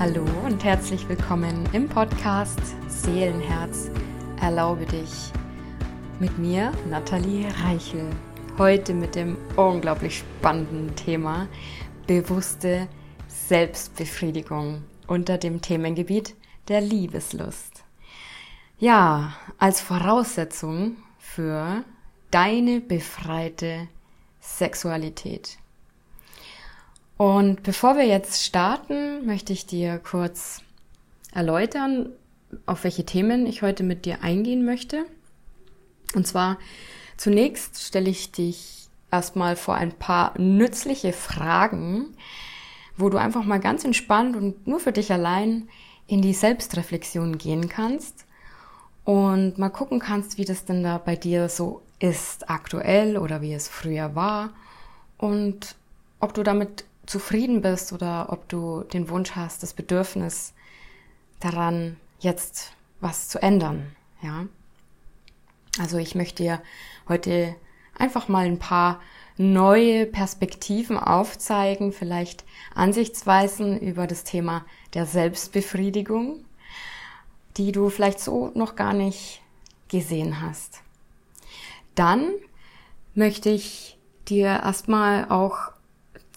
Hallo und herzlich willkommen im Podcast Seelenherz. Erlaube dich mit mir, Nathalie Reichel. Heute mit dem unglaublich spannenden Thema bewusste Selbstbefriedigung unter dem Themengebiet der Liebeslust. Ja, als Voraussetzung für deine befreite Sexualität. Und bevor wir jetzt starten, möchte ich dir kurz erläutern, auf welche Themen ich heute mit dir eingehen möchte. Und zwar zunächst stelle ich dich erstmal vor ein paar nützliche Fragen, wo du einfach mal ganz entspannt und nur für dich allein in die Selbstreflexion gehen kannst und mal gucken kannst, wie das denn da bei dir so ist aktuell oder wie es früher war und ob du damit zufrieden bist oder ob du den Wunsch hast, das Bedürfnis daran, jetzt was zu ändern, ja. Also ich möchte dir heute einfach mal ein paar neue Perspektiven aufzeigen, vielleicht Ansichtsweisen über das Thema der Selbstbefriedigung, die du vielleicht so noch gar nicht gesehen hast. Dann möchte ich dir erstmal auch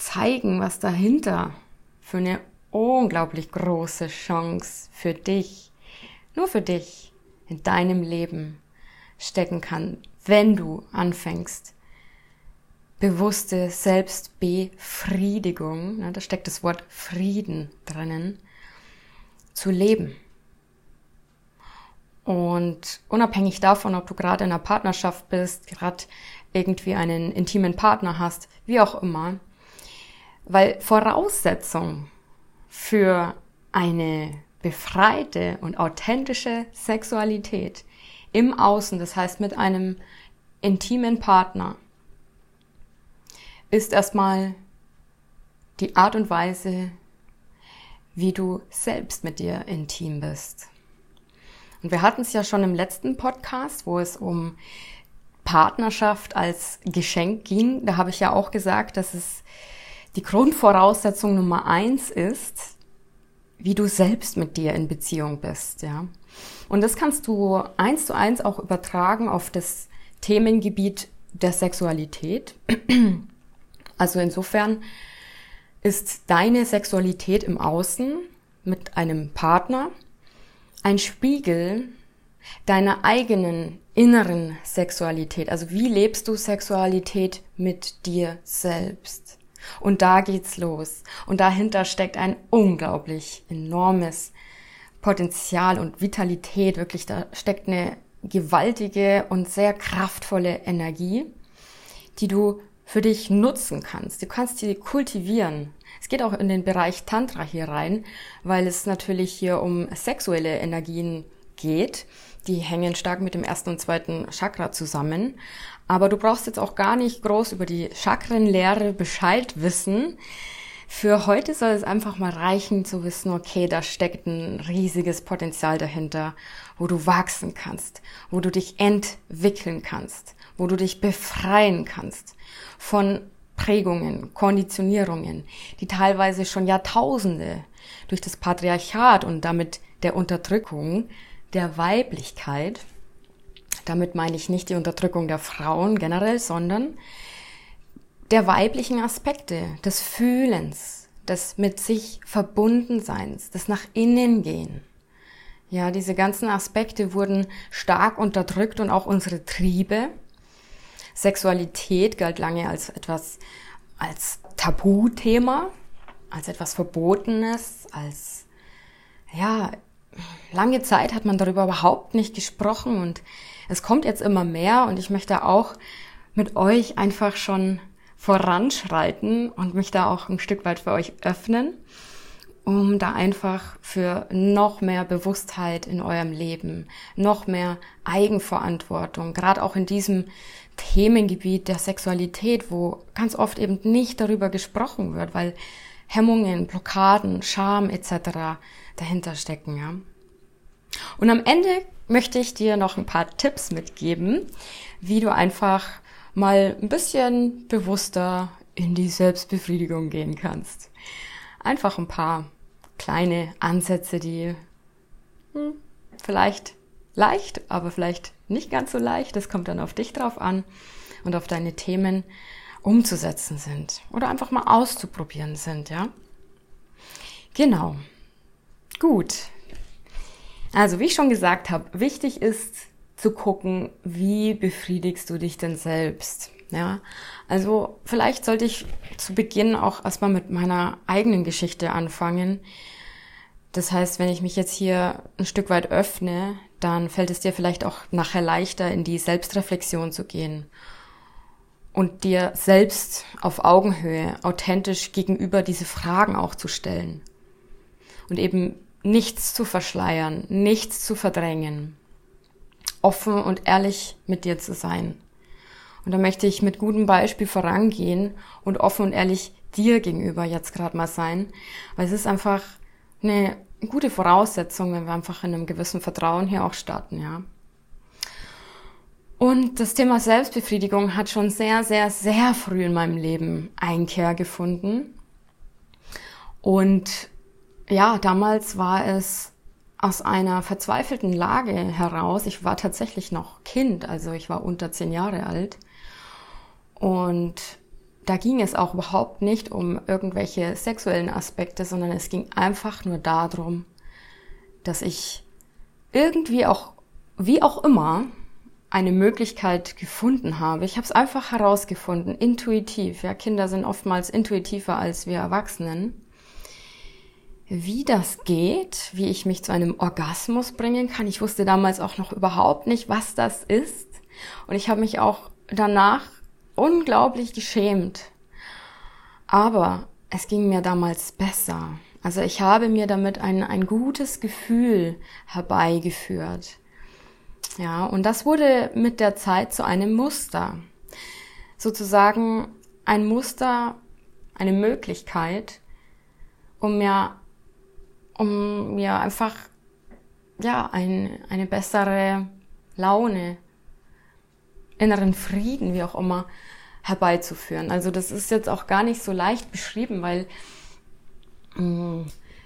zeigen, was dahinter für eine unglaublich große Chance für dich, nur für dich in deinem Leben stecken kann, wenn du anfängst, bewusste Selbstbefriedigung, da steckt das Wort Frieden drinnen, zu leben. Und unabhängig davon, ob du gerade in einer Partnerschaft bist, gerade irgendwie einen intimen Partner hast, wie auch immer, weil Voraussetzung für eine befreite und authentische Sexualität im Außen, das heißt mit einem intimen Partner, ist erstmal die Art und Weise, wie du selbst mit dir intim bist. Und wir hatten es ja schon im letzten Podcast, wo es um Partnerschaft als Geschenk ging. Da habe ich ja auch gesagt, dass es die Grundvoraussetzung Nummer eins ist, wie du selbst mit dir in Beziehung bist, ja. Und das kannst du eins zu eins auch übertragen auf das Themengebiet der Sexualität. Also insofern ist deine Sexualität im Außen mit einem Partner ein Spiegel deiner eigenen inneren Sexualität. Also wie lebst du Sexualität mit dir selbst? Und da geht's los. Und dahinter steckt ein unglaublich enormes Potenzial und Vitalität. Wirklich, da steckt eine gewaltige und sehr kraftvolle Energie, die du für dich nutzen kannst. Du kannst sie kultivieren. Es geht auch in den Bereich Tantra hier rein, weil es natürlich hier um sexuelle Energien geht. Die hängen stark mit dem ersten und zweiten Chakra zusammen. Aber du brauchst jetzt auch gar nicht groß über die Chakrenlehre Bescheid wissen. Für heute soll es einfach mal reichen zu wissen, okay, da steckt ein riesiges Potenzial dahinter, wo du wachsen kannst, wo du dich entwickeln kannst, wo du dich befreien kannst von Prägungen, Konditionierungen, die teilweise schon Jahrtausende durch das Patriarchat und damit der Unterdrückung der Weiblichkeit damit meine ich nicht die Unterdrückung der Frauen generell, sondern der weiblichen Aspekte, des Fühlens, des mit sich Verbundenseins, des nach innen gehen. Ja, diese ganzen Aspekte wurden stark unterdrückt und auch unsere Triebe. Sexualität galt lange als etwas, als Tabuthema, als etwas Verbotenes, als, ja, lange Zeit hat man darüber überhaupt nicht gesprochen und es kommt jetzt immer mehr und ich möchte auch mit euch einfach schon voranschreiten und mich da auch ein Stück weit für euch öffnen, um da einfach für noch mehr Bewusstheit in eurem Leben, noch mehr Eigenverantwortung, gerade auch in diesem Themengebiet der Sexualität, wo ganz oft eben nicht darüber gesprochen wird, weil Hemmungen, Blockaden, Scham etc. dahinter stecken, ja. Und am Ende möchte ich dir noch ein paar Tipps mitgeben, wie du einfach mal ein bisschen bewusster in die Selbstbefriedigung gehen kannst. Einfach ein paar kleine Ansätze, die hm, vielleicht leicht, aber vielleicht nicht ganz so leicht, das kommt dann auf dich drauf an und auf deine Themen umzusetzen sind oder einfach mal auszuprobieren sind, ja? Genau. Gut. Also, wie ich schon gesagt habe, wichtig ist zu gucken, wie befriedigst du dich denn selbst? Ja, also vielleicht sollte ich zu Beginn auch erstmal mit meiner eigenen Geschichte anfangen. Das heißt, wenn ich mich jetzt hier ein Stück weit öffne, dann fällt es dir vielleicht auch nachher leichter, in die Selbstreflexion zu gehen und dir selbst auf Augenhöhe authentisch gegenüber diese Fragen auch zu stellen und eben nichts zu verschleiern, nichts zu verdrängen, offen und ehrlich mit dir zu sein. Und da möchte ich mit gutem Beispiel vorangehen und offen und ehrlich dir gegenüber jetzt gerade mal sein, weil es ist einfach eine gute Voraussetzung, wenn wir einfach in einem gewissen Vertrauen hier auch starten, ja. Und das Thema Selbstbefriedigung hat schon sehr, sehr, sehr früh in meinem Leben Einkehr gefunden. Und ja, damals war es aus einer verzweifelten Lage heraus. Ich war tatsächlich noch Kind, also ich war unter zehn Jahre alt. Und da ging es auch überhaupt nicht um irgendwelche sexuellen Aspekte, sondern es ging einfach nur darum, dass ich irgendwie auch, wie auch immer, eine Möglichkeit gefunden habe. Ich habe es einfach herausgefunden, intuitiv. Ja, Kinder sind oftmals intuitiver als wir Erwachsenen. Wie das geht, wie ich mich zu einem Orgasmus bringen kann. Ich wusste damals auch noch überhaupt nicht, was das ist. Und ich habe mich auch danach unglaublich geschämt. Aber es ging mir damals besser. Also ich habe mir damit ein, ein gutes Gefühl herbeigeführt. Ja, und das wurde mit der Zeit zu einem Muster. Sozusagen ein Muster, eine Möglichkeit, um mir, um mir einfach, ja, ein, eine bessere Laune, inneren Frieden, wie auch immer, herbeizuführen. Also das ist jetzt auch gar nicht so leicht beschrieben, weil mh, mm,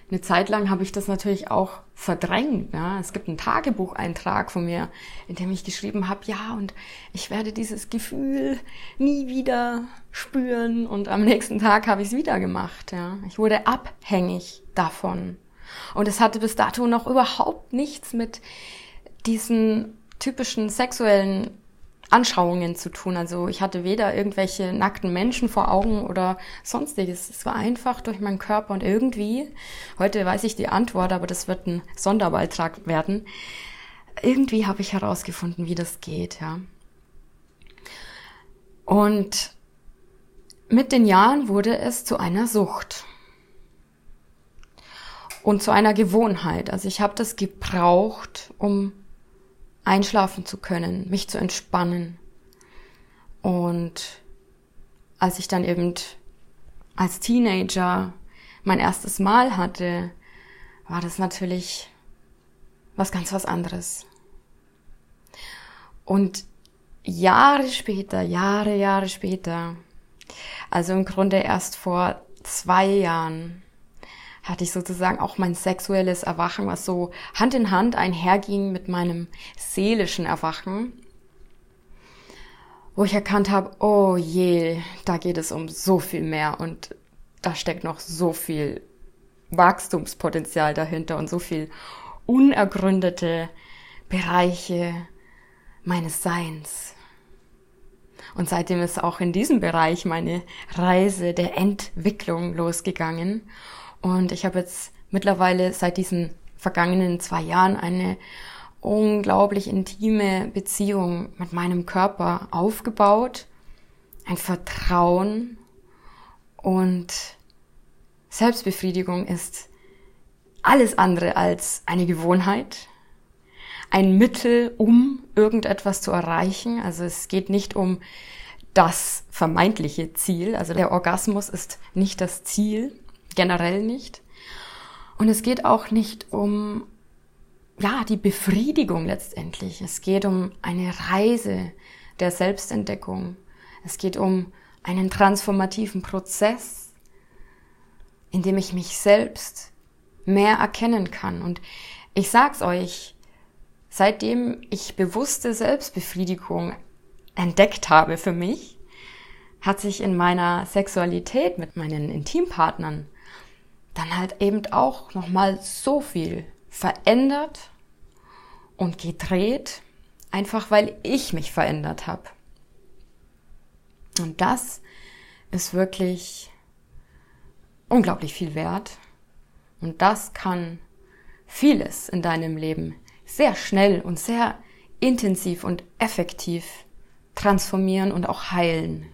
eine Zeit lang habe ich das natürlich auch verdrängt. Ja. Es gibt einen Tagebucheintrag von mir, in dem ich geschrieben habe, ja, und ich werde dieses Gefühl nie wieder spüren. Und am nächsten Tag habe ich es wieder gemacht. Ja. Ich wurde abhängig davon. Und es hatte bis dato noch überhaupt nichts mit diesen typischen sexuellen Anschauungen zu tun. Also ich hatte weder irgendwelche nackten Menschen vor Augen oder sonstiges. Es war einfach durch meinen Körper und irgendwie, heute weiß ich die Antwort, aber das wird ein Sonderbeitrag werden. Irgendwie habe ich herausgefunden, wie das geht, ja. Und mit den Jahren wurde es zu einer Sucht und zu einer Gewohnheit. Also ich habe das gebraucht, um einschlafen zu können, mich zu entspannen. Und als ich dann eben als Teenager mein erstes Mal hatte, war das natürlich was ganz was anderes. Und Jahre später, Jahre, Jahre später, also im Grunde erst vor zwei Jahren, hatte ich sozusagen auch mein sexuelles Erwachen, was so Hand in Hand einherging mit meinem seelischen Erwachen, wo ich erkannt habe, oh je, da geht es um so viel mehr und da steckt noch so viel Wachstumspotenzial dahinter und so viel unergründete Bereiche meines Seins. Und seitdem ist auch in diesem Bereich meine Reise der Entwicklung losgegangen. Und ich habe jetzt mittlerweile seit diesen vergangenen zwei Jahren eine unglaublich intime Beziehung mit meinem Körper aufgebaut, ein Vertrauen und Selbstbefriedigung ist alles andere als eine Gewohnheit, ein Mittel, um irgendetwas zu erreichen. Also es geht nicht um das vermeintliche Ziel, also der Orgasmus ist nicht das Ziel, generell nicht. Und es geht auch nicht um, ja, die Befriedigung letztendlich. Es geht um eine Reise der Selbstentdeckung. Es geht um einen transformativen Prozess, in dem ich mich selbst mehr erkennen kann. Und ich sag's euch, seitdem ich bewusste Selbstbefriedigung entdeckt habe für mich, hat sich in meiner Sexualität mit meinen Intimpartnern dann halt eben auch nochmal so viel verändert und gedreht, einfach weil ich mich verändert habe. Und das ist wirklich unglaublich viel wert. Und das kann vieles in deinem Leben sehr schnell und sehr intensiv und effektiv transformieren und auch heilen.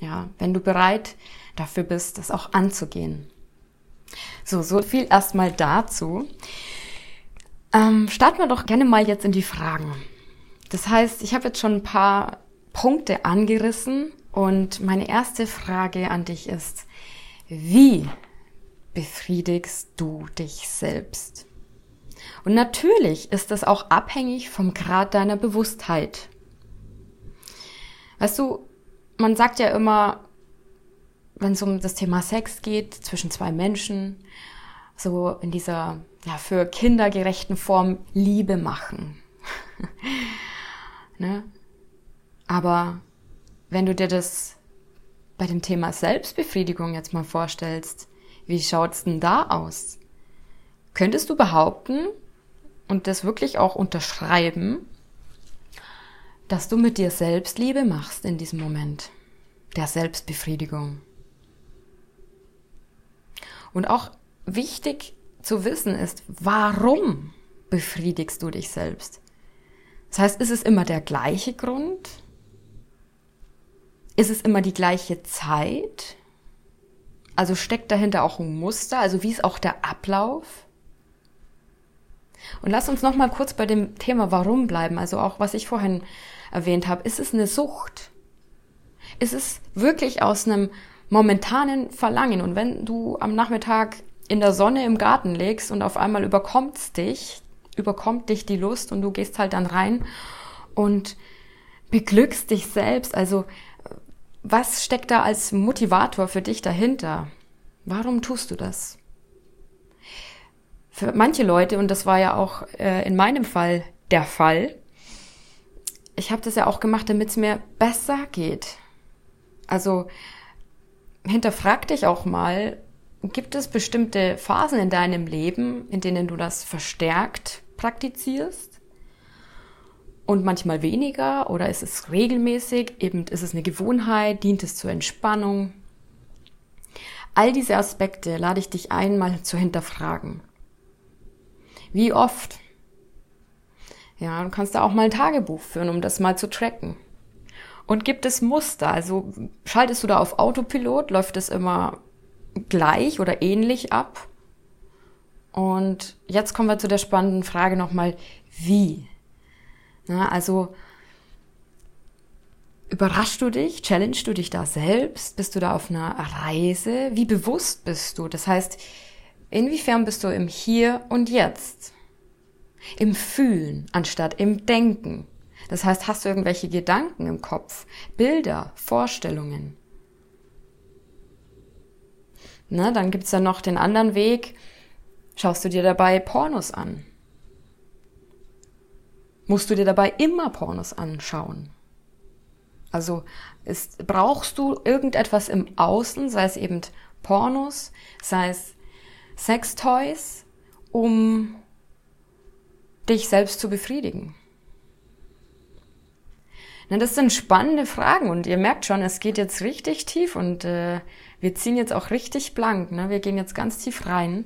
Ja, wenn du bereit dafür bist, das auch anzugehen. So, so viel erstmal dazu. Ähm, starten wir doch gerne mal jetzt in die Fragen. Das heißt, ich habe jetzt schon ein paar Punkte angerissen und meine erste Frage an dich ist, wie befriedigst du dich selbst? Und natürlich ist das auch abhängig vom Grad deiner Bewusstheit. Weißt du, man sagt ja immer, wenn es um das Thema Sex geht zwischen zwei Menschen, so in dieser ja, für Kinder gerechten Form Liebe machen. ne? Aber wenn du dir das bei dem Thema Selbstbefriedigung jetzt mal vorstellst, wie schaut's denn da aus? Könntest du behaupten und das wirklich auch unterschreiben, dass du mit dir selbst Liebe machst in diesem Moment der Selbstbefriedigung? Und auch wichtig zu wissen ist, warum befriedigst du dich selbst? Das heißt, ist es immer der gleiche Grund? Ist es immer die gleiche Zeit? Also steckt dahinter auch ein Muster, also wie ist auch der Ablauf? Und lass uns noch mal kurz bei dem Thema Warum bleiben, also auch was ich vorhin erwähnt habe. Ist es eine Sucht? Ist es wirklich aus einem momentanen Verlangen? Und wenn du am Nachmittag in der Sonne im Garten legst und auf einmal überkommt's dich, überkommt dich die Lust und du gehst halt dann rein und beglückst dich selbst, also was steckt da als Motivator für dich dahinter? Warum tust du das? Für manche Leute, und das war ja auch äh, in meinem Fall der Fall, ich habe das ja auch gemacht, damit es mir besser geht. Also hinterfrag dich auch mal, gibt es bestimmte Phasen in deinem Leben, in denen du das verstärkt praktizierst? und manchmal weniger oder ist es regelmäßig, eben ist es eine Gewohnheit, dient es zur Entspannung. All diese Aspekte lade ich dich ein, mal zu hinterfragen. Wie oft? Ja, du kannst da auch mal ein Tagebuch führen, um das mal zu tracken. Und gibt es Muster? Also schaltest du da auf Autopilot? Läuft es immer gleich oder ähnlich ab? Und jetzt kommen wir zu der spannenden Frage nochmal, wie? Ja, also überraschst du dich, challenge du dich da selbst, bist du da auf einer Reise, wie bewusst bist du? Das heißt, inwiefern bist du im Hier und Jetzt? Im Fühlen anstatt im Denken. Das heißt, hast du irgendwelche Gedanken im Kopf, Bilder, Vorstellungen? Ne, dann gibt's ja noch den anderen Weg, schaust du dir dabei Pornos an musst du dir dabei immer Pornos anschauen. Also ist, brauchst du irgendetwas im Außen, sei es eben Pornos, sei es Sextoys, um dich selbst zu befriedigen? Na, das sind spannende Fragen und ihr merkt schon, es geht jetzt richtig tief und äh, wir ziehen jetzt auch richtig blank. Ne? Wir gehen jetzt ganz tief rein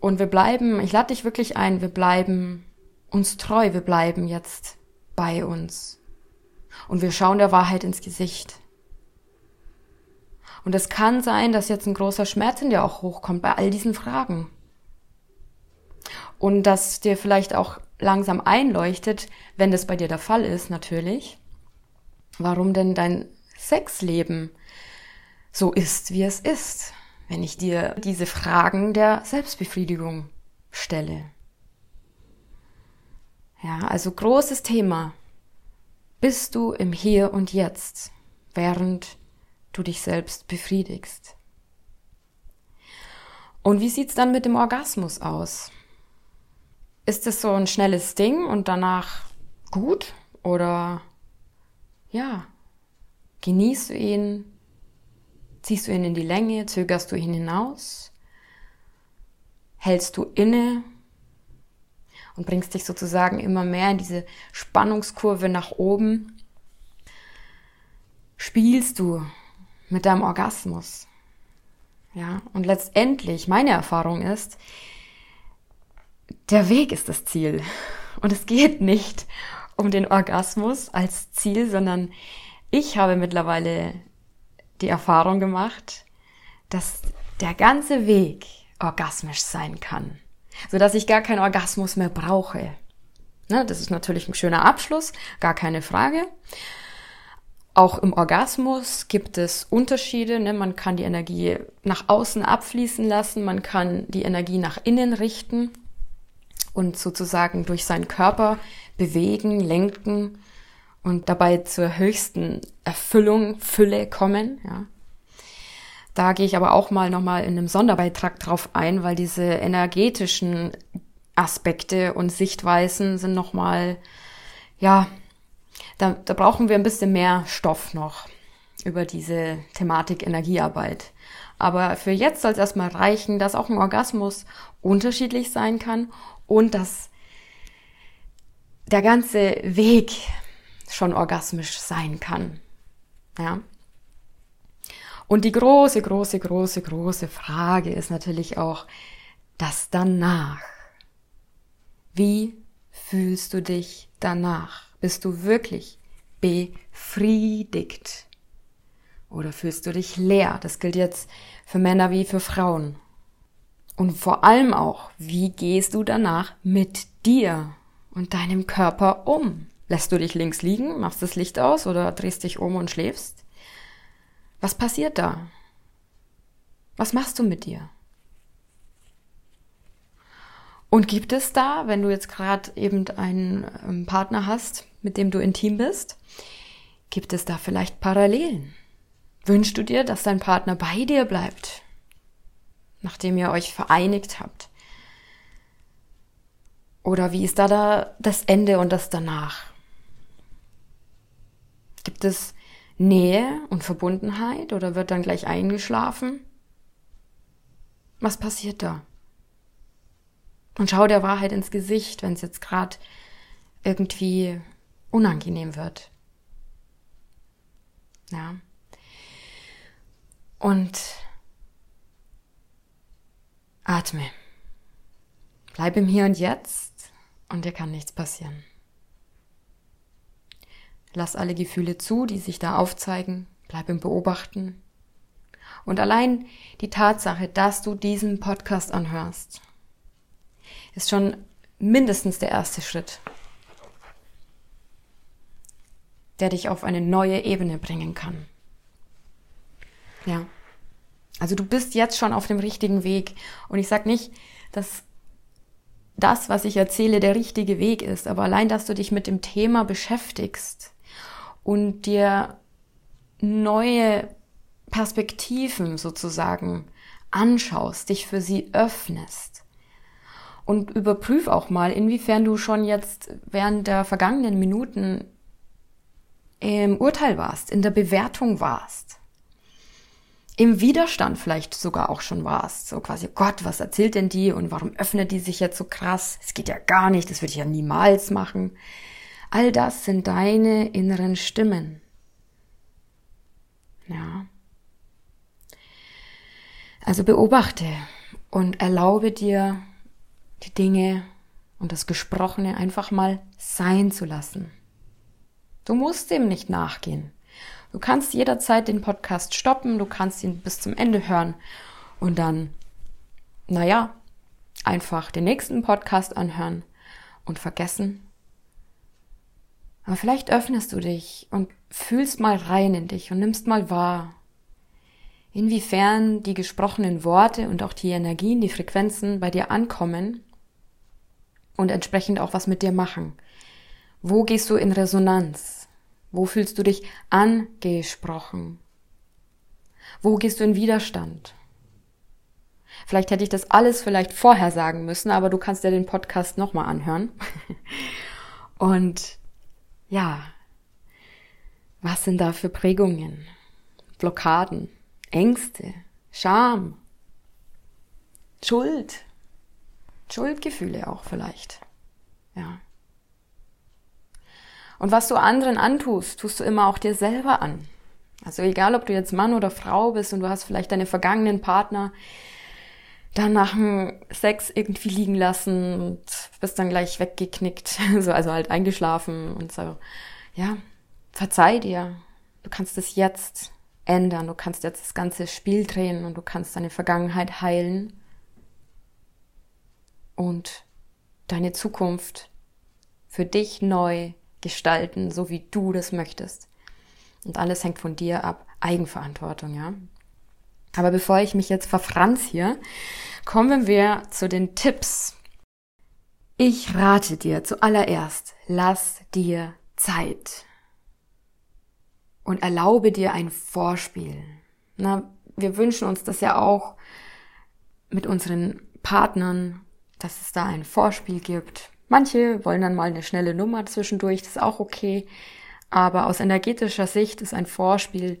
und wir bleiben, ich lade dich wirklich ein, wir bleiben uns treu, wir bleiben jetzt bei uns. Und wir schauen der Wahrheit ins Gesicht. Und es kann sein, dass jetzt ein großer Schmerz in dir auch hochkommt bei all diesen Fragen. Und dass dir vielleicht auch langsam einleuchtet, wenn das bei dir der Fall ist, natürlich, warum denn dein Sexleben so ist, wie es ist, wenn ich dir diese Fragen der Selbstbefriedigung stelle. Ja, also großes Thema. Bist du im Hier und Jetzt, während du dich selbst befriedigst? Und wie sieht's dann mit dem Orgasmus aus? Ist es so ein schnelles Ding und danach gut? Oder ja, genießt du ihn? Ziehst du ihn in die Länge? Zögerst du ihn hinaus? Hältst du inne? Und bringst dich sozusagen immer mehr in diese Spannungskurve nach oben? Spielst du mit deinem Orgasmus? Ja, und letztendlich, meine Erfahrung ist, der Weg ist das Ziel. Und es geht nicht um den Orgasmus als Ziel, sondern ich habe mittlerweile die Erfahrung gemacht, dass der ganze Weg orgasmisch sein kann, so dass ich gar keinen Orgasmus mehr brauche. Ne, das ist natürlich ein schöner Abschluss, gar keine Frage. Auch im Orgasmus gibt es Unterschiede. Ne? Man kann die Energie nach außen abfließen lassen, man kann die Energie nach innen richten und sozusagen durch seinen Körper bewegen, lenken und dabei zur höchsten Erfüllung, Fülle kommen. Ja. Da gehe ich aber auch mal nochmal in einem Sonderbeitrag drauf ein, weil diese energetischen Aspekte und Sichtweisen sind nochmal, ja, da, da brauchen wir ein bisschen mehr Stoff noch über diese Thematik Energiearbeit. Aber für jetzt soll es erstmal reichen, dass auch ein Orgasmus unterschiedlich sein kann und dass der ganze Weg schon orgasmisch sein kann. Ja. Und die große, große, große, große Frage ist natürlich auch das danach. Wie fühlst du dich danach? Bist du wirklich befriedigt? Oder fühlst du dich leer? Das gilt jetzt für Männer wie für Frauen. Und vor allem auch, wie gehst du danach mit dir und deinem Körper um? Lässt du dich links liegen, machst das Licht aus oder drehst dich um und schläfst? Was passiert da? Was machst du mit dir? Und gibt es da, wenn du jetzt gerade eben einen ähm, Partner hast, mit dem du intim bist, gibt es da vielleicht Parallelen? Wünschst du dir, dass dein Partner bei dir bleibt, nachdem ihr euch vereinigt habt? Oder wie ist da, da das Ende und das danach? Gibt es Nähe und Verbundenheit oder wird dann gleich eingeschlafen? Was passiert da? Und schau der Wahrheit ins Gesicht, wenn es jetzt gerade irgendwie unangenehm wird. Ja. Und atme. Bleib im Hier und Jetzt und dir kann nichts passieren. Lass alle Gefühle zu, die sich da aufzeigen. Bleib im Beobachten. Und allein die Tatsache, dass du diesen Podcast anhörst, ist schon mindestens der erste Schritt, der dich auf eine neue Ebene bringen kann. Ja. Also du bist jetzt schon auf dem richtigen Weg. Und ich sag nicht, dass das, was ich erzähle, der richtige Weg ist, aber allein, dass du dich mit dem Thema beschäftigst und dir neue Perspektiven sozusagen anschaust, dich für sie öffnest. Und überprüf auch mal, inwiefern du schon jetzt während der vergangenen Minuten im Urteil warst, in der Bewertung warst, im Widerstand vielleicht sogar auch schon warst, so quasi, Gott, was erzählt denn die und warum öffnet die sich jetzt so krass? Es geht ja gar nicht, das würde ich ja niemals machen. All das sind deine inneren Stimmen. Ja. Also beobachte und erlaube dir, die Dinge und das Gesprochene einfach mal sein zu lassen. Du musst dem nicht nachgehen. Du kannst jederzeit den Podcast stoppen, du kannst ihn bis zum Ende hören und dann, naja, einfach den nächsten Podcast anhören und vergessen, aber vielleicht öffnest du dich und fühlst mal rein in dich und nimmst mal wahr, inwiefern die gesprochenen Worte und auch die Energien, die Frequenzen bei dir ankommen und entsprechend auch was mit dir machen. Wo gehst du in Resonanz? Wo fühlst du dich angesprochen? Wo gehst du in Widerstand? Vielleicht hätte ich das alles vielleicht vorher sagen müssen, aber du kannst ja den Podcast nochmal anhören. Und ja, was sind da für Prägungen, Blockaden, Ängste, Scham, Schuld, Schuldgefühle auch vielleicht. Ja. Und was du anderen antust, tust du immer auch dir selber an. Also egal, ob du jetzt Mann oder Frau bist und du hast vielleicht deine vergangenen Partner dann nach dem Sex irgendwie liegen lassen und bist dann gleich weggeknickt, so, also halt eingeschlafen und so. Ja, verzeih dir. Du kannst es jetzt ändern. Du kannst jetzt das ganze Spiel drehen und du kannst deine Vergangenheit heilen und deine Zukunft für dich neu gestalten, so wie du das möchtest. Und alles hängt von dir ab. Eigenverantwortung, ja. Aber bevor ich mich jetzt verfranz hier, kommen wir zu den Tipps. Ich rate dir zuallererst, lass dir Zeit und erlaube dir ein Vorspiel. Na, wir wünschen uns das ja auch mit unseren Partnern, dass es da ein Vorspiel gibt. Manche wollen dann mal eine schnelle Nummer zwischendurch, das ist auch okay. Aber aus energetischer Sicht ist ein Vorspiel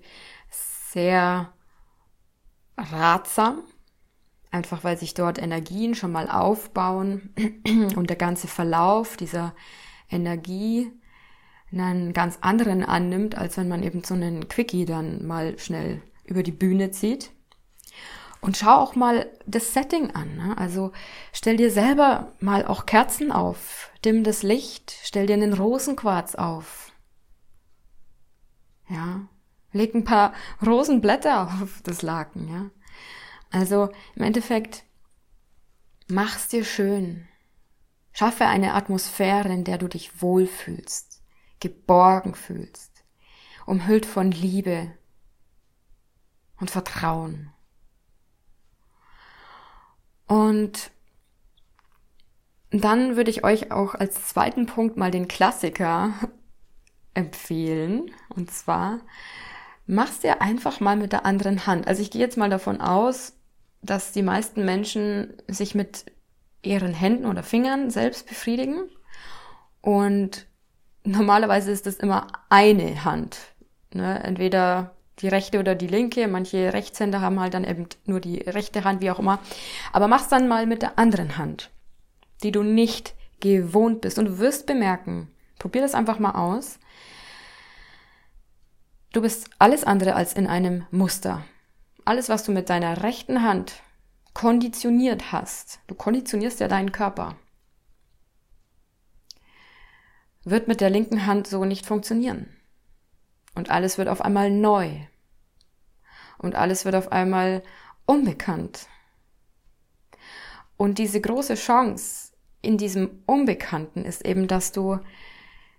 sehr ratsam, einfach weil sich dort Energien schon mal aufbauen und der ganze Verlauf dieser Energie einen ganz anderen annimmt, als wenn man eben so einen Quickie dann mal schnell über die Bühne zieht. Und schau auch mal das Setting an. Ne? Also stell dir selber mal auch Kerzen auf, dimm das Licht, stell dir einen Rosenquarz auf. Ja, leg ein paar Rosenblätter auf das Laken, ja. Also im Endeffekt mach's dir schön. Schaffe eine Atmosphäre, in der du dich wohlfühlst, geborgen fühlst, umhüllt von Liebe und Vertrauen. Und dann würde ich euch auch als zweiten Punkt mal den Klassiker empfehlen. Und zwar, mach's dir einfach mal mit der anderen Hand. Also ich gehe jetzt mal davon aus, dass die meisten Menschen sich mit ihren Händen oder Fingern selbst befriedigen. Und normalerweise ist das immer eine Hand. Ne? Entweder die rechte oder die linke. Manche Rechtshänder haben halt dann eben nur die rechte Hand, wie auch immer. Aber mach's dann mal mit der anderen Hand, die du nicht gewohnt bist. Und du wirst bemerken, probier das einfach mal aus. Du bist alles andere als in einem Muster. Alles, was du mit deiner rechten Hand konditioniert hast, du konditionierst ja deinen Körper, wird mit der linken Hand so nicht funktionieren. Und alles wird auf einmal neu. Und alles wird auf einmal unbekannt. Und diese große Chance in diesem Unbekannten ist eben, dass du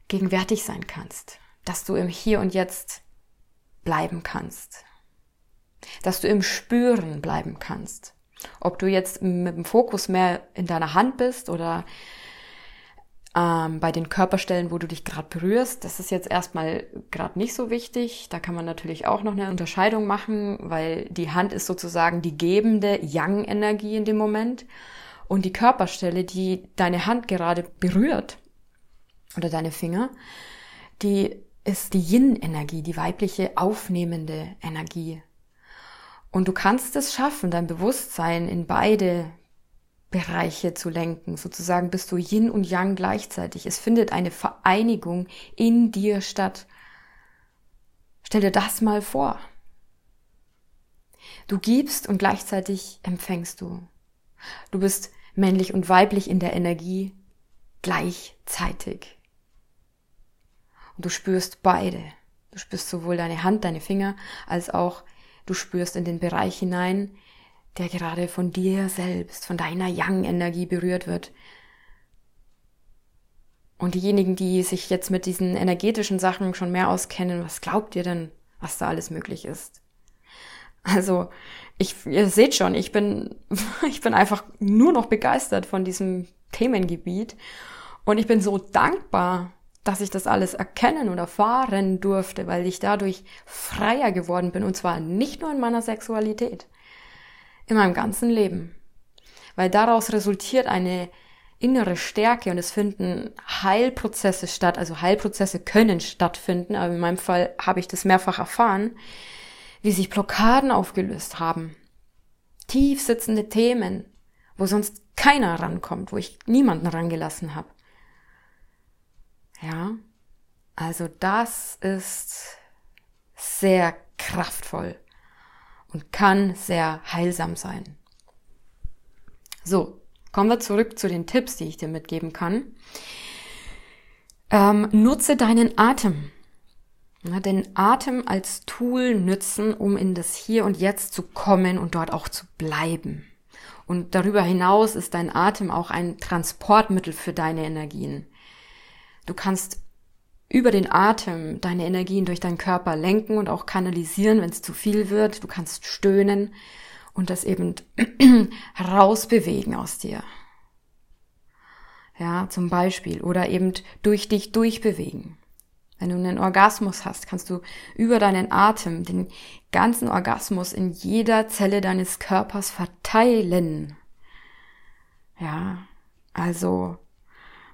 gegenwärtig sein kannst, dass du im Hier und Jetzt bleiben kannst, dass du im Spüren bleiben kannst. Ob du jetzt mit dem Fokus mehr in deiner Hand bist oder ähm, bei den Körperstellen, wo du dich gerade berührst, das ist jetzt erstmal gerade nicht so wichtig. Da kann man natürlich auch noch eine Unterscheidung machen, weil die Hand ist sozusagen die gebende Yang-Energie in dem Moment. Und die Körperstelle, die deine Hand gerade berührt, oder deine Finger, die ist die Yin-Energie, die weibliche aufnehmende Energie. Und du kannst es schaffen, dein Bewusstsein in beide Bereiche zu lenken. Sozusagen bist du Yin und Yang gleichzeitig. Es findet eine Vereinigung in dir statt. Stell dir das mal vor. Du gibst und gleichzeitig empfängst du. Du bist männlich und weiblich in der Energie gleichzeitig. Und du spürst beide. Du spürst sowohl deine Hand, deine Finger, als auch du spürst in den Bereich hinein, der gerade von dir selbst, von deiner Yang-Energie berührt wird. Und diejenigen, die sich jetzt mit diesen energetischen Sachen schon mehr auskennen, was glaubt ihr denn, was da alles möglich ist? Also, ich, ihr seht schon, ich bin, ich bin einfach nur noch begeistert von diesem Themengebiet. Und ich bin so dankbar, dass ich das alles erkennen und erfahren durfte, weil ich dadurch freier geworden bin. Und zwar nicht nur in meiner Sexualität, in meinem ganzen Leben. Weil daraus resultiert eine innere Stärke und es finden Heilprozesse statt. Also Heilprozesse können stattfinden, aber in meinem Fall habe ich das mehrfach erfahren, wie sich Blockaden aufgelöst haben. Tief sitzende Themen, wo sonst keiner rankommt, wo ich niemanden rangelassen habe. Ja, also das ist sehr kraftvoll und kann sehr heilsam sein. So, kommen wir zurück zu den Tipps, die ich dir mitgeben kann. Ähm, nutze deinen Atem. Ja, den Atem als Tool nützen, um in das Hier und Jetzt zu kommen und dort auch zu bleiben. Und darüber hinaus ist dein Atem auch ein Transportmittel für deine Energien. Du kannst über den Atem deine Energien durch deinen Körper lenken und auch kanalisieren, wenn es zu viel wird. Du kannst stöhnen und das eben rausbewegen aus dir. Ja, zum Beispiel. Oder eben durch dich durchbewegen. Wenn du einen Orgasmus hast, kannst du über deinen Atem den ganzen Orgasmus in jeder Zelle deines Körpers verteilen. Ja, also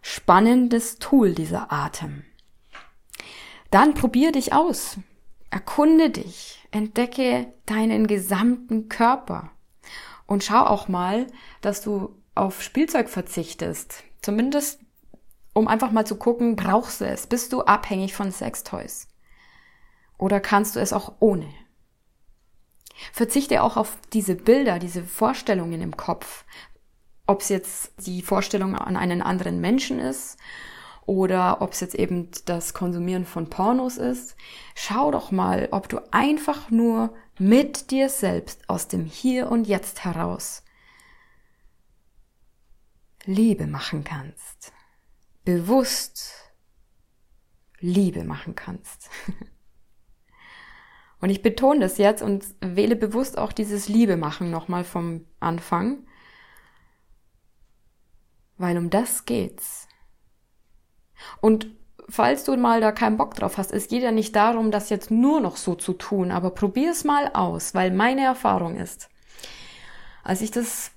spannendes Tool dieser Atem. Dann probier dich aus. Erkunde dich. Entdecke deinen gesamten Körper. Und schau auch mal, dass du auf Spielzeug verzichtest. Zumindest, um einfach mal zu gucken, brauchst du es? Bist du abhängig von Sextoys? Oder kannst du es auch ohne? Verzichte auch auf diese Bilder, diese Vorstellungen im Kopf. Ob es jetzt die Vorstellung an einen anderen Menschen ist oder ob es jetzt eben das Konsumieren von Pornos ist. Schau doch mal, ob du einfach nur mit dir selbst aus dem Hier und Jetzt heraus Liebe machen kannst. Bewusst Liebe machen kannst. Und ich betone das jetzt und wähle bewusst auch dieses Liebe machen nochmal vom Anfang, weil um das geht's. Und falls du mal da keinen Bock drauf hast, es geht ja nicht darum, das jetzt nur noch so zu tun, aber probier es mal aus, weil meine Erfahrung ist, als ich das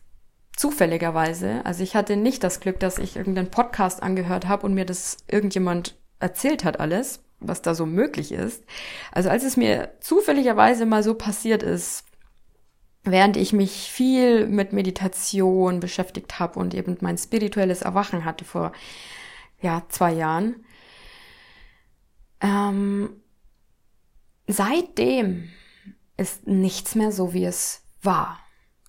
zufälligerweise, also ich hatte nicht das Glück, dass ich irgendeinen Podcast angehört habe und mir das irgendjemand erzählt hat alles, was da so möglich ist. Also als es mir zufälligerweise mal so passiert ist, während ich mich viel mit Meditation beschäftigt habe und eben mein spirituelles Erwachen hatte vor ja, zwei Jahren. Ähm, seitdem ist nichts mehr so, wie es war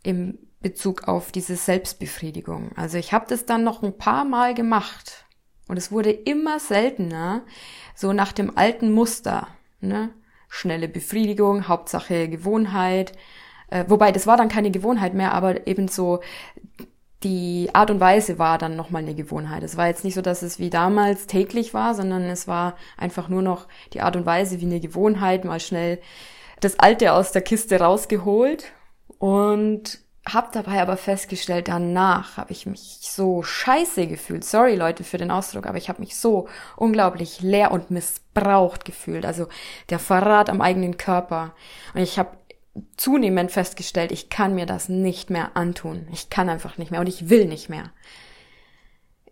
im Bezug auf diese Selbstbefriedigung. Also ich habe das dann noch ein paar Mal gemacht und es wurde immer seltener, so nach dem alten Muster. Ne? Schnelle Befriedigung, Hauptsache Gewohnheit. Äh, wobei, das war dann keine Gewohnheit mehr, aber eben so die Art und Weise war dann nochmal eine Gewohnheit. Es war jetzt nicht so, dass es wie damals täglich war, sondern es war einfach nur noch die Art und Weise wie eine Gewohnheit, mal schnell das Alte aus der Kiste rausgeholt und habe dabei aber festgestellt, danach habe ich mich so scheiße gefühlt. Sorry Leute für den Ausdruck, aber ich habe mich so unglaublich leer und missbraucht gefühlt. Also der Verrat am eigenen Körper. Und ich habe zunehmend festgestellt, ich kann mir das nicht mehr antun. Ich kann einfach nicht mehr und ich will nicht mehr.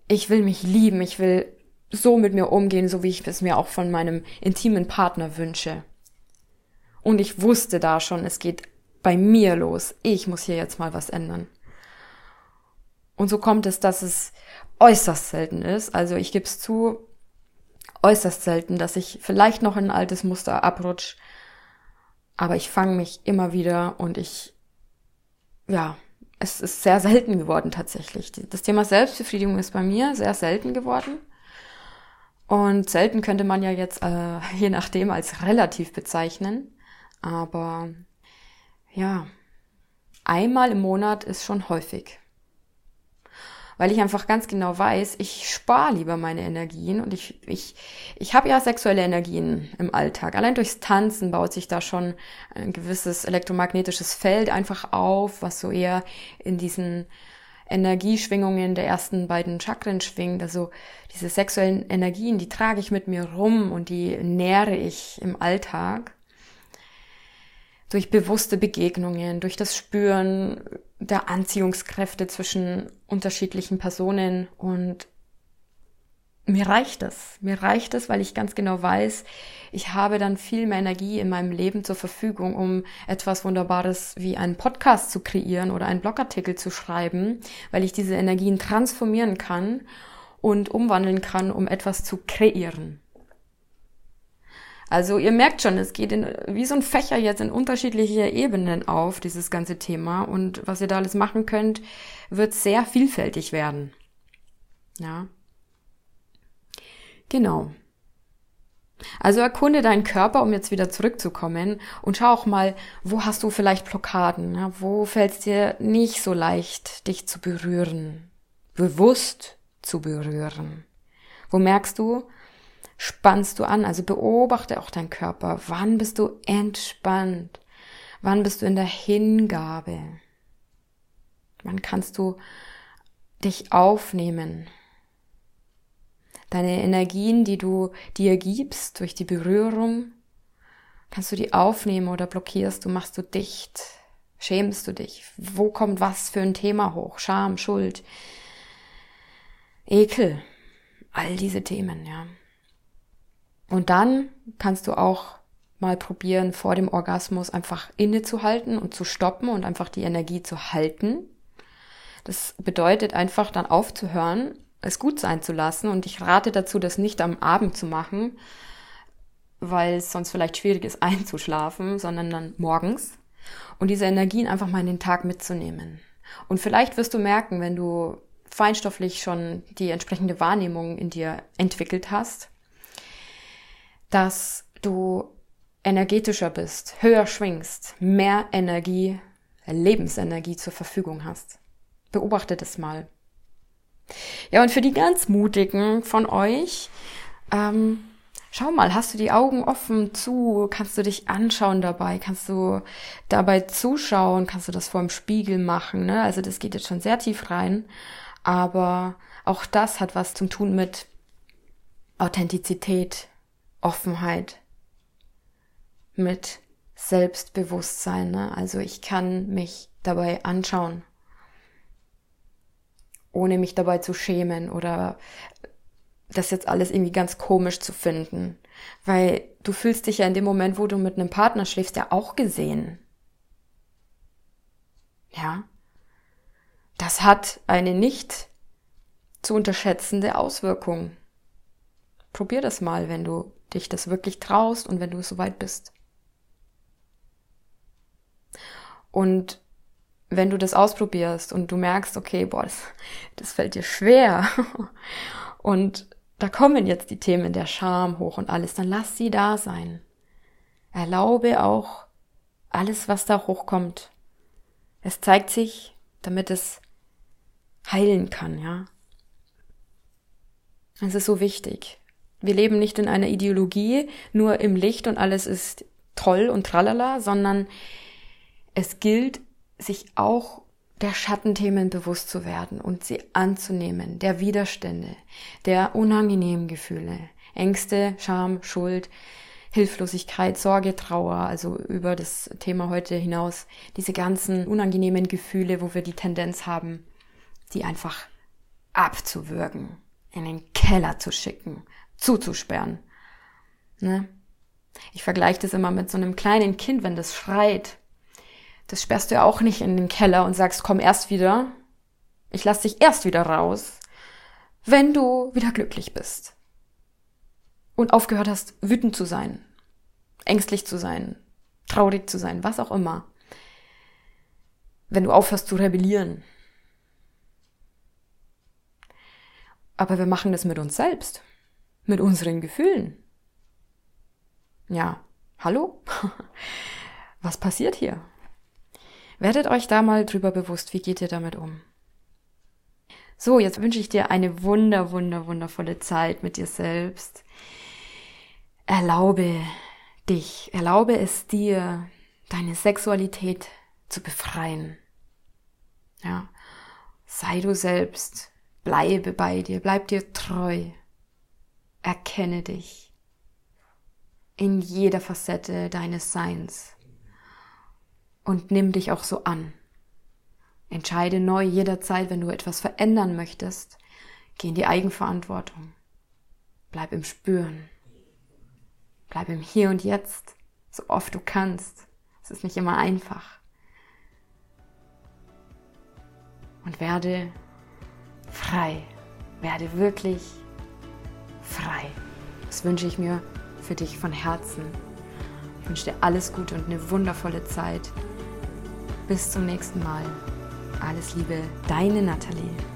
Ich will mich lieben, ich will so mit mir umgehen, so wie ich es mir auch von meinem intimen Partner wünsche. Und ich wusste da schon, es geht bei mir los. Ich muss hier jetzt mal was ändern. Und so kommt es, dass es äußerst selten ist. Also ich gebe es zu, äußerst selten, dass ich vielleicht noch in ein altes Muster abrutsch, aber ich fange mich immer wieder und ich, ja, es ist sehr selten geworden tatsächlich. Das Thema Selbstbefriedigung ist bei mir sehr selten geworden. Und selten könnte man ja jetzt äh, je nachdem als relativ bezeichnen. Aber ja, einmal im Monat ist schon häufig weil ich einfach ganz genau weiß, ich spare lieber meine Energien und ich, ich, ich habe ja sexuelle Energien im Alltag. Allein durchs Tanzen baut sich da schon ein gewisses elektromagnetisches Feld einfach auf, was so eher in diesen Energieschwingungen der ersten beiden Chakren schwingt. Also diese sexuellen Energien, die trage ich mit mir rum und die nähre ich im Alltag. Durch bewusste Begegnungen, durch das Spüren der Anziehungskräfte zwischen unterschiedlichen Personen und mir reicht es. Mir reicht es, weil ich ganz genau weiß, ich habe dann viel mehr Energie in meinem Leben zur Verfügung, um etwas Wunderbares wie einen Podcast zu kreieren oder einen Blogartikel zu schreiben, weil ich diese Energien transformieren kann und umwandeln kann, um etwas zu kreieren. Also ihr merkt schon, es geht in, wie so ein Fächer jetzt in unterschiedliche Ebenen auf, dieses ganze Thema. Und was ihr da alles machen könnt, wird sehr vielfältig werden. Ja. Genau. Also erkunde deinen Körper, um jetzt wieder zurückzukommen und schau auch mal, wo hast du vielleicht Blockaden? Ja? Wo fällt es dir nicht so leicht, dich zu berühren? Bewusst zu berühren. Wo merkst du, spannst du an? Also beobachte auch deinen Körper. Wann bist du entspannt? Wann bist du in der Hingabe? Wann kannst du dich aufnehmen? Deine Energien, die du dir gibst durch die Berührung, kannst du die aufnehmen oder blockierst du, machst du dicht, schämst du dich? Wo kommt was für ein Thema hoch? Scham, Schuld, Ekel, all diese Themen, ja. Und dann kannst du auch mal probieren, vor dem Orgasmus einfach innezuhalten und zu stoppen und einfach die Energie zu halten. Das bedeutet einfach dann aufzuhören es gut sein zu lassen. Und ich rate dazu, das nicht am Abend zu machen, weil es sonst vielleicht schwierig ist einzuschlafen, sondern dann morgens. Und diese Energien einfach mal in den Tag mitzunehmen. Und vielleicht wirst du merken, wenn du feinstofflich schon die entsprechende Wahrnehmung in dir entwickelt hast, dass du energetischer bist, höher schwingst, mehr Energie, Lebensenergie zur Verfügung hast. Beobachte das mal. Ja, und für die ganz Mutigen von euch, ähm, schau mal, hast du die Augen offen zu? Kannst du dich anschauen dabei? Kannst du dabei zuschauen? Kannst du das vor dem Spiegel machen? Ne? Also das geht jetzt schon sehr tief rein. Aber auch das hat was zu tun mit Authentizität, Offenheit, mit Selbstbewusstsein. Ne? Also ich kann mich dabei anschauen ohne mich dabei zu schämen oder das jetzt alles irgendwie ganz komisch zu finden. Weil du fühlst dich ja in dem Moment, wo du mit einem Partner schläfst, ja auch gesehen. Ja. Das hat eine nicht zu unterschätzende Auswirkung. Probier das mal, wenn du dich das wirklich traust und wenn du soweit bist. Und wenn du das ausprobierst und du merkst, okay, boah, das, das fällt dir schwer und da kommen jetzt die Themen der Scham hoch und alles, dann lass sie da sein. Erlaube auch alles, was da hochkommt. Es zeigt sich, damit es heilen kann, ja. Es ist so wichtig. Wir leben nicht in einer Ideologie, nur im Licht und alles ist toll und tralala, sondern es gilt, sich auch der Schattenthemen bewusst zu werden und sie anzunehmen, der Widerstände, der unangenehmen Gefühle, Ängste, Scham, Schuld, Hilflosigkeit, Sorge, Trauer, also über das Thema heute hinaus, diese ganzen unangenehmen Gefühle, wo wir die Tendenz haben, die einfach abzuwürgen, in den Keller zu schicken, zuzusperren. Ne? Ich vergleiche das immer mit so einem kleinen Kind, wenn das schreit das sperrst du ja auch nicht in den Keller und sagst, komm erst wieder. Ich lass dich erst wieder raus, wenn du wieder glücklich bist. Und aufgehört hast, wütend zu sein, ängstlich zu sein, traurig zu sein, was auch immer. Wenn du aufhörst zu rebellieren. Aber wir machen das mit uns selbst, mit unseren Gefühlen. Ja, hallo? Was passiert hier? Werdet euch da mal drüber bewusst, wie geht ihr damit um? So, jetzt wünsche ich dir eine wunder, wunder, wundervolle Zeit mit dir selbst. Erlaube dich, erlaube es dir, deine Sexualität zu befreien. Ja, sei du selbst, bleibe bei dir, bleib dir treu, erkenne dich in jeder Facette deines Seins und nimm dich auch so an. Entscheide neu jederzeit, wenn du etwas verändern möchtest. Geh in die Eigenverantwortung. Bleib im Spüren. Bleib im Hier und Jetzt, so oft du kannst. Es ist nicht immer einfach. Und werde frei. Werde wirklich frei. Das wünsche ich mir für dich von Herzen. Ich wünsche dir alles Gute und eine wundervolle Zeit. Bis zum nächsten Mal. Alles Liebe, deine Nathalie.